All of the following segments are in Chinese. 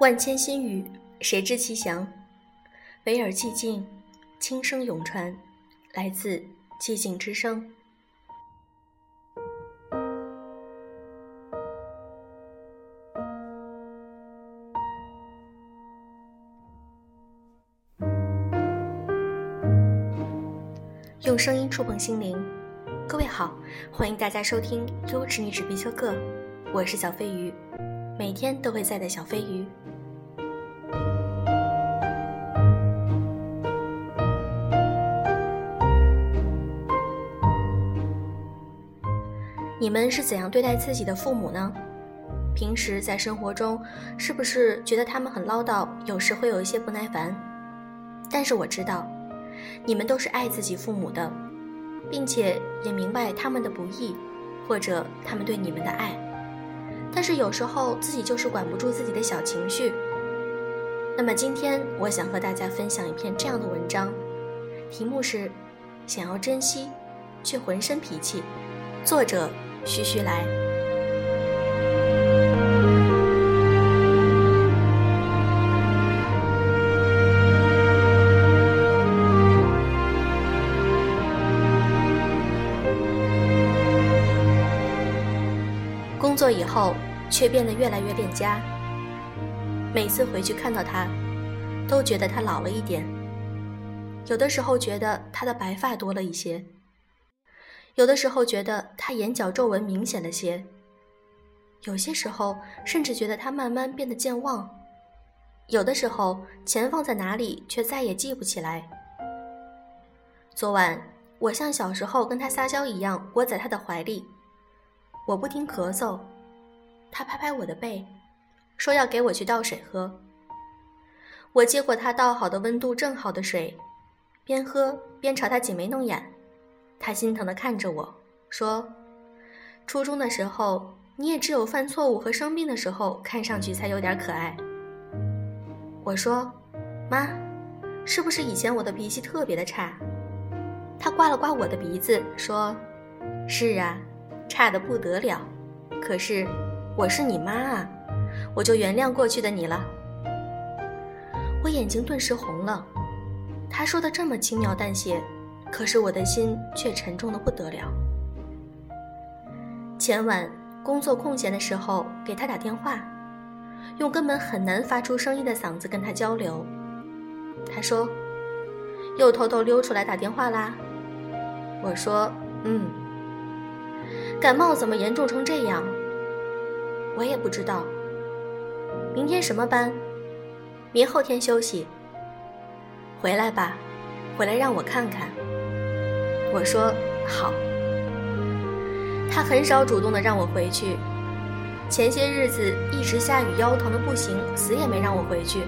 万千心语，谁知其详？唯尔寂静，轻声永传，来自寂静之声。用声音触碰心灵，各位好，欢迎大家收听优质女纸必修课，我是小飞鱼，每天都会在的小飞鱼。们是怎样对待自己的父母呢？平时在生活中，是不是觉得他们很唠叨，有时会有一些不耐烦？但是我知道，你们都是爱自己父母的，并且也明白他们的不易，或者他们对你们的爱。但是有时候自己就是管不住自己的小情绪。那么今天我想和大家分享一篇这样的文章，题目是“想要珍惜，却浑身脾气”，作者。徐徐来。工作以后，却变得越来越恋家。每次回去看到他，都觉得他老了一点。有的时候觉得他的白发多了一些。有的时候觉得他眼角皱纹明显了些，有些时候甚至觉得他慢慢变得健忘，有的时候钱放在哪里却再也记不起来。昨晚我像小时候跟他撒娇一样窝在他的怀里，我不停咳嗽，他拍拍我的背，说要给我去倒水喝。我接过他倒好的温度正好的水，边喝边朝他挤眉弄眼。他心疼地看着我说：“初中的时候，你也只有犯错误和生病的时候，看上去才有点可爱。”我说：“妈，是不是以前我的脾气特别的差？”他刮了刮我的鼻子说：“是啊，差的不得了。可是我是你妈啊，我就原谅过去的你了。”我眼睛顿时红了。他说的这么轻描淡写。可是我的心却沉重的不得了。前晚工作空闲的时候给他打电话，用根本很难发出声音的嗓子跟他交流。他说：“又偷偷溜出来打电话啦。”我说：“嗯。”感冒怎么严重成这样？我也不知道。明天什么班？明后天休息。回来吧，回来让我看看。我说好。他很少主动的让我回去，前些日子一直下雨，腰疼的不行，死也没让我回去。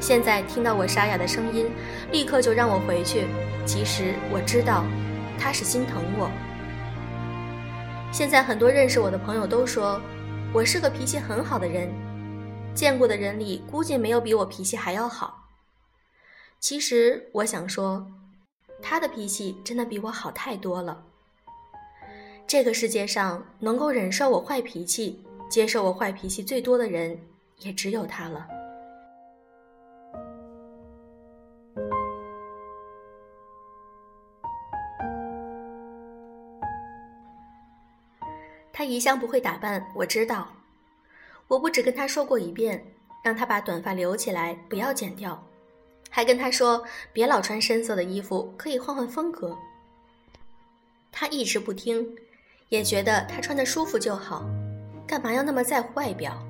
现在听到我沙哑的声音，立刻就让我回去。其实我知道，他是心疼我。现在很多认识我的朋友都说，我是个脾气很好的人，见过的人里估计没有比我脾气还要好。其实我想说。他的脾气真的比我好太多了。这个世界上能够忍受我坏脾气、接受我坏脾气最多的人，也只有他了。他一向不会打扮，我知道。我不止跟他说过一遍，让他把短发留起来，不要剪掉。还跟他说别老穿深色的衣服，可以换换风格。他一直不听，也觉得他穿的舒服就好，干嘛要那么在乎外表？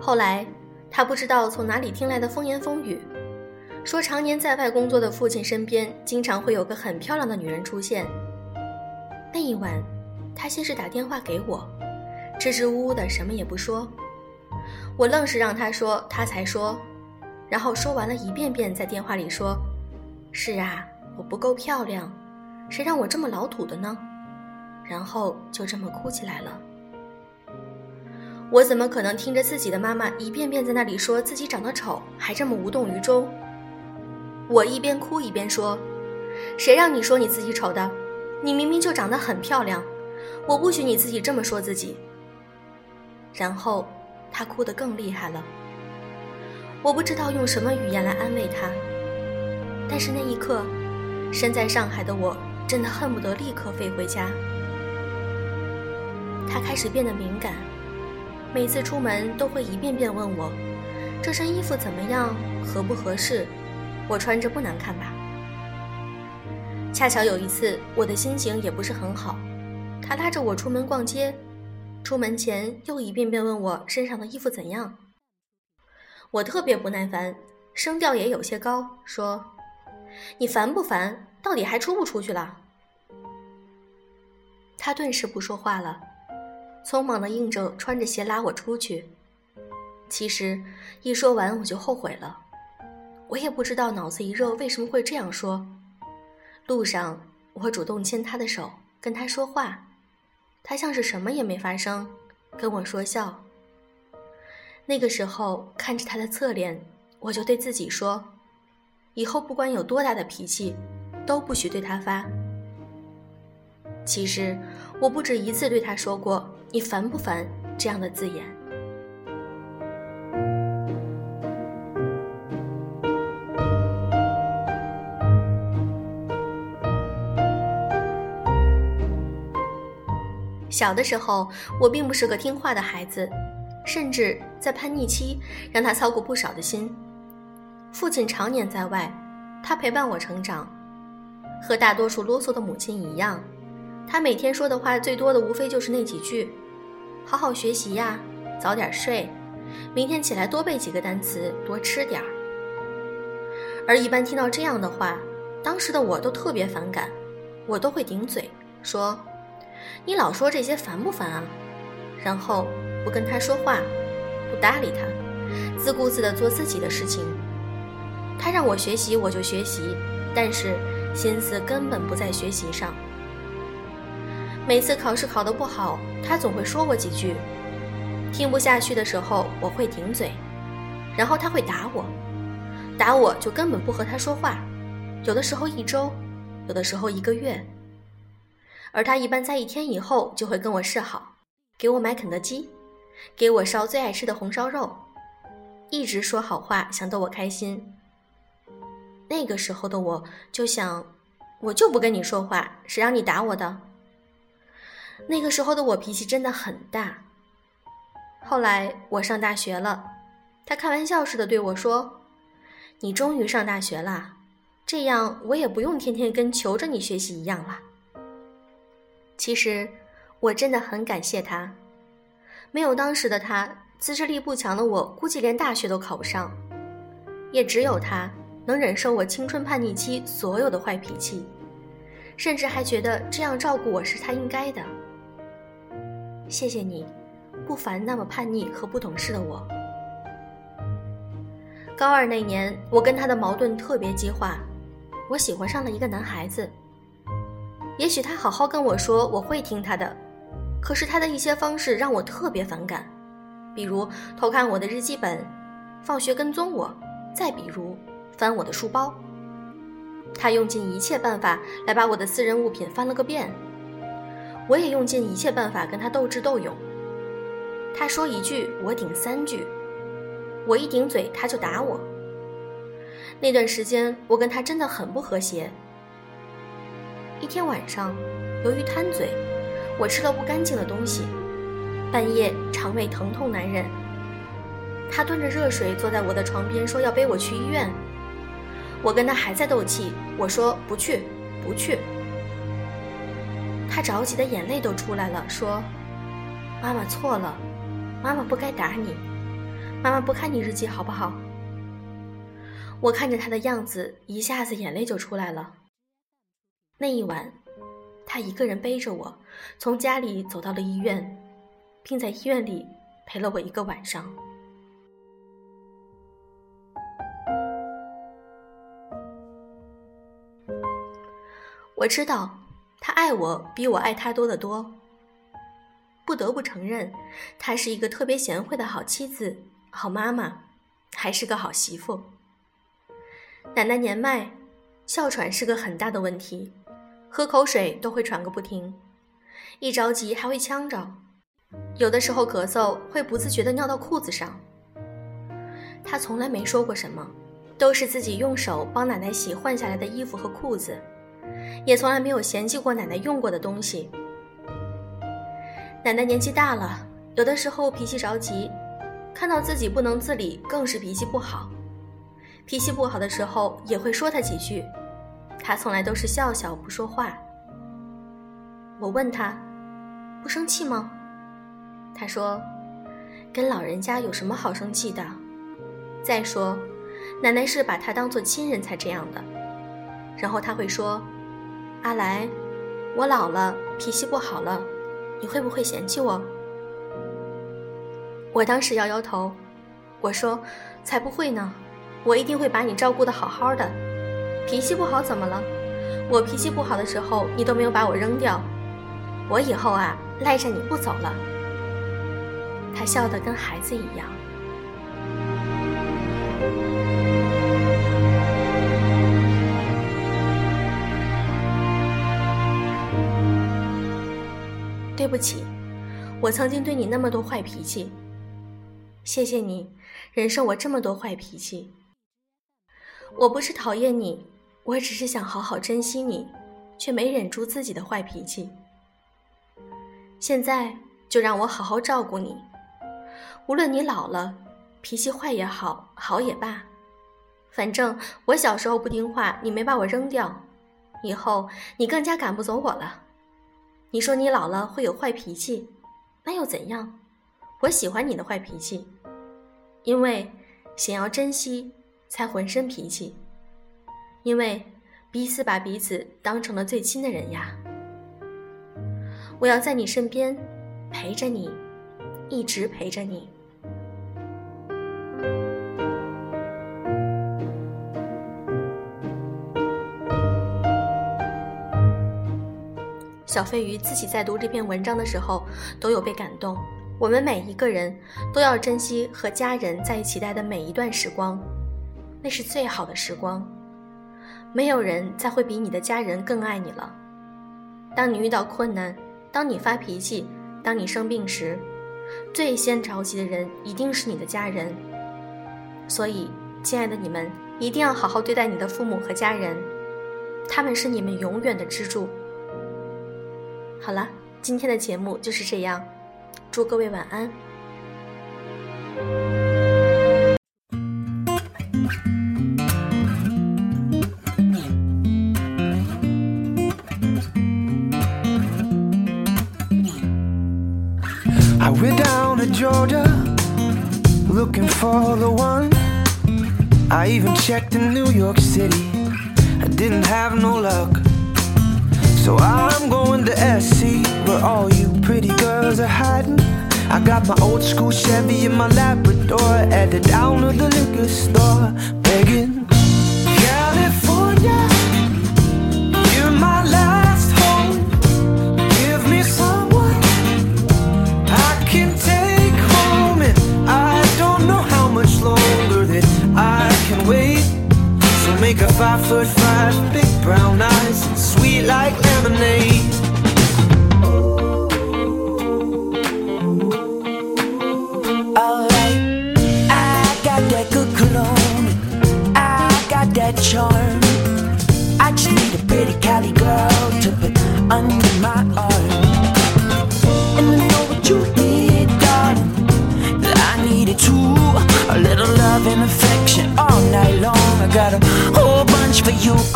后来他不知道从哪里听来的风言风语，说常年在外工作的父亲身边经常会有个很漂亮的女人出现。那一晚，他先是打电话给我，支支吾吾的什么也不说，我愣是让他说，他才说。然后说完了一遍遍，在电话里说：“是啊，我不够漂亮，谁让我这么老土的呢？”然后就这么哭起来了。我怎么可能听着自己的妈妈一遍遍在那里说自己长得丑，还这么无动于衷？我一边哭一边说：“谁让你说你自己丑的？你明明就长得很漂亮，我不许你自己这么说自己。”然后，他哭得更厉害了。我不知道用什么语言来安慰他，但是那一刻，身在上海的我真的恨不得立刻飞回家。他开始变得敏感，每次出门都会一遍遍问我：“这身衣服怎么样？合不合适？我穿着不难看吧？”恰巧有一次，我的心情也不是很好，他拉着我出门逛街，出门前又一遍遍问我身上的衣服怎样。我特别不耐烦，声调也有些高，说：“你烦不烦？到底还出不出去了？”他顿时不说话了，匆忙的应着穿着鞋拉我出去。其实一说完我就后悔了，我也不知道脑子一热为什么会这样说。路上，我主动牵他的手，跟他说话，他像是什么也没发生，跟我说笑。那个时候，看着他的侧脸，我就对自己说：以后不管有多大的脾气，都不许对他发。其实，我不止一次对他说过“你烦不烦”这样的字眼。小的时候，我并不是个听话的孩子，甚至在叛逆期让他操过不少的心。父亲常年在外，他陪伴我成长，和大多数啰嗦的母亲一样，他每天说的话最多的无非就是那几句：“好好学习呀，早点睡，明天起来多背几个单词，多吃点儿。”而一般听到这样的话，当时的我都特别反感，我都会顶嘴说。你老说这些烦不烦啊？然后不跟他说话，不搭理他，自顾自地做自己的事情。他让我学习，我就学习，但是心思根本不在学习上。每次考试考得不好，他总会说我几句。听不下去的时候，我会顶嘴，然后他会打我，打我就根本不和他说话，有的时候一周，有的时候一个月。而他一般在一天以后就会跟我示好，给我买肯德基，给我烧最爱吃的红烧肉，一直说好话，想逗我开心。那个时候的我就想，我就不跟你说话，谁让你打我的？那个时候的我脾气真的很大。后来我上大学了，他开玩笑似的对我说：“你终于上大学了，这样我也不用天天跟求着你学习一样了。”其实，我真的很感谢他。没有当时的他，自制力不强的我，估计连大学都考不上。也只有他，能忍受我青春叛逆期所有的坏脾气，甚至还觉得这样照顾我是他应该的。谢谢你，不烦那么叛逆和不懂事的我。高二那年，我跟他的矛盾特别激化，我喜欢上了一个男孩子。也许他好好跟我说，我会听他的。可是他的一些方式让我特别反感，比如偷看我的日记本，放学跟踪我，再比如翻我的书包。他用尽一切办法来把我的私人物品翻了个遍，我也用尽一切办法跟他斗智斗勇。他说一句，我顶三句，我一顶嘴他就打我。那段时间我跟他真的很不和谐。一天晚上，由于贪嘴，我吃了不干净的东西，半夜肠胃疼痛难忍。他端着热水坐在我的床边，说要背我去医院。我跟他还在斗气，我说不去，不去。他着急的眼泪都出来了，说：“妈妈错了，妈妈不该打你，妈妈不看你日记好不好？”我看着他的样子，一下子眼泪就出来了。那一晚，他一个人背着我，从家里走到了医院，并在医院里陪了我一个晚上。我知道他爱我比我爱他多得多。不得不承认，她是一个特别贤惠的好妻子、好妈妈，还是个好媳妇。奶奶年迈，哮喘是个很大的问题。喝口水都会喘个不停，一着急还会呛着，有的时候咳嗽会不自觉地尿到裤子上。他从来没说过什么，都是自己用手帮奶奶洗换下来的衣服和裤子，也从来没有嫌弃过奶奶用过的东西。奶奶年纪大了，有的时候脾气着急，看到自己不能自理，更是脾气不好。脾气不好的时候也会说他几句，他从来都是笑笑不说话。我问他，不生气吗？他说，跟老人家有什么好生气的？再说，奶奶是把他当做亲人才这样的。然后他会说，阿来，我老了，脾气不好了。你会不会嫌弃我？我当时摇摇头，我说：“才不会呢，我一定会把你照顾的好好的。脾气不好怎么了？我脾气不好的时候，你都没有把我扔掉。我以后啊，赖着你不走了。”他笑得跟孩子一样。对不起，我曾经对你那么多坏脾气。谢谢你忍受我这么多坏脾气。我不是讨厌你，我只是想好好珍惜你，却没忍住自己的坏脾气。现在就让我好好照顾你，无论你老了，脾气坏也好，好也罢，反正我小时候不听话，你没把我扔掉，以后你更加赶不走我了。你说你老了会有坏脾气，那又怎样？我喜欢你的坏脾气，因为想要珍惜才浑身脾气，因为彼此把彼此当成了最亲的人呀。我要在你身边陪着你，一直陪着你。小飞鱼自己在读这篇文章的时候，都有被感动。我们每一个人都要珍惜和家人在一起待的每一段时光，那是最好的时光。没有人再会比你的家人更爱你了。当你遇到困难，当你发脾气，当你生病时，最先着急的人一定是你的家人。所以，亲爱的你们，一定要好好对待你的父母和家人，他们是你们永远的支柱。好了，今天的节目就是这样，祝各位晚安。So I'm going to SC where all you pretty girls are hiding. I got my old school Chevy and my Labrador at the down of the liquor store, begging. So a five foot five, big brown eyes sweet like lemonade.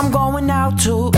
I'm going out to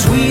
sweet.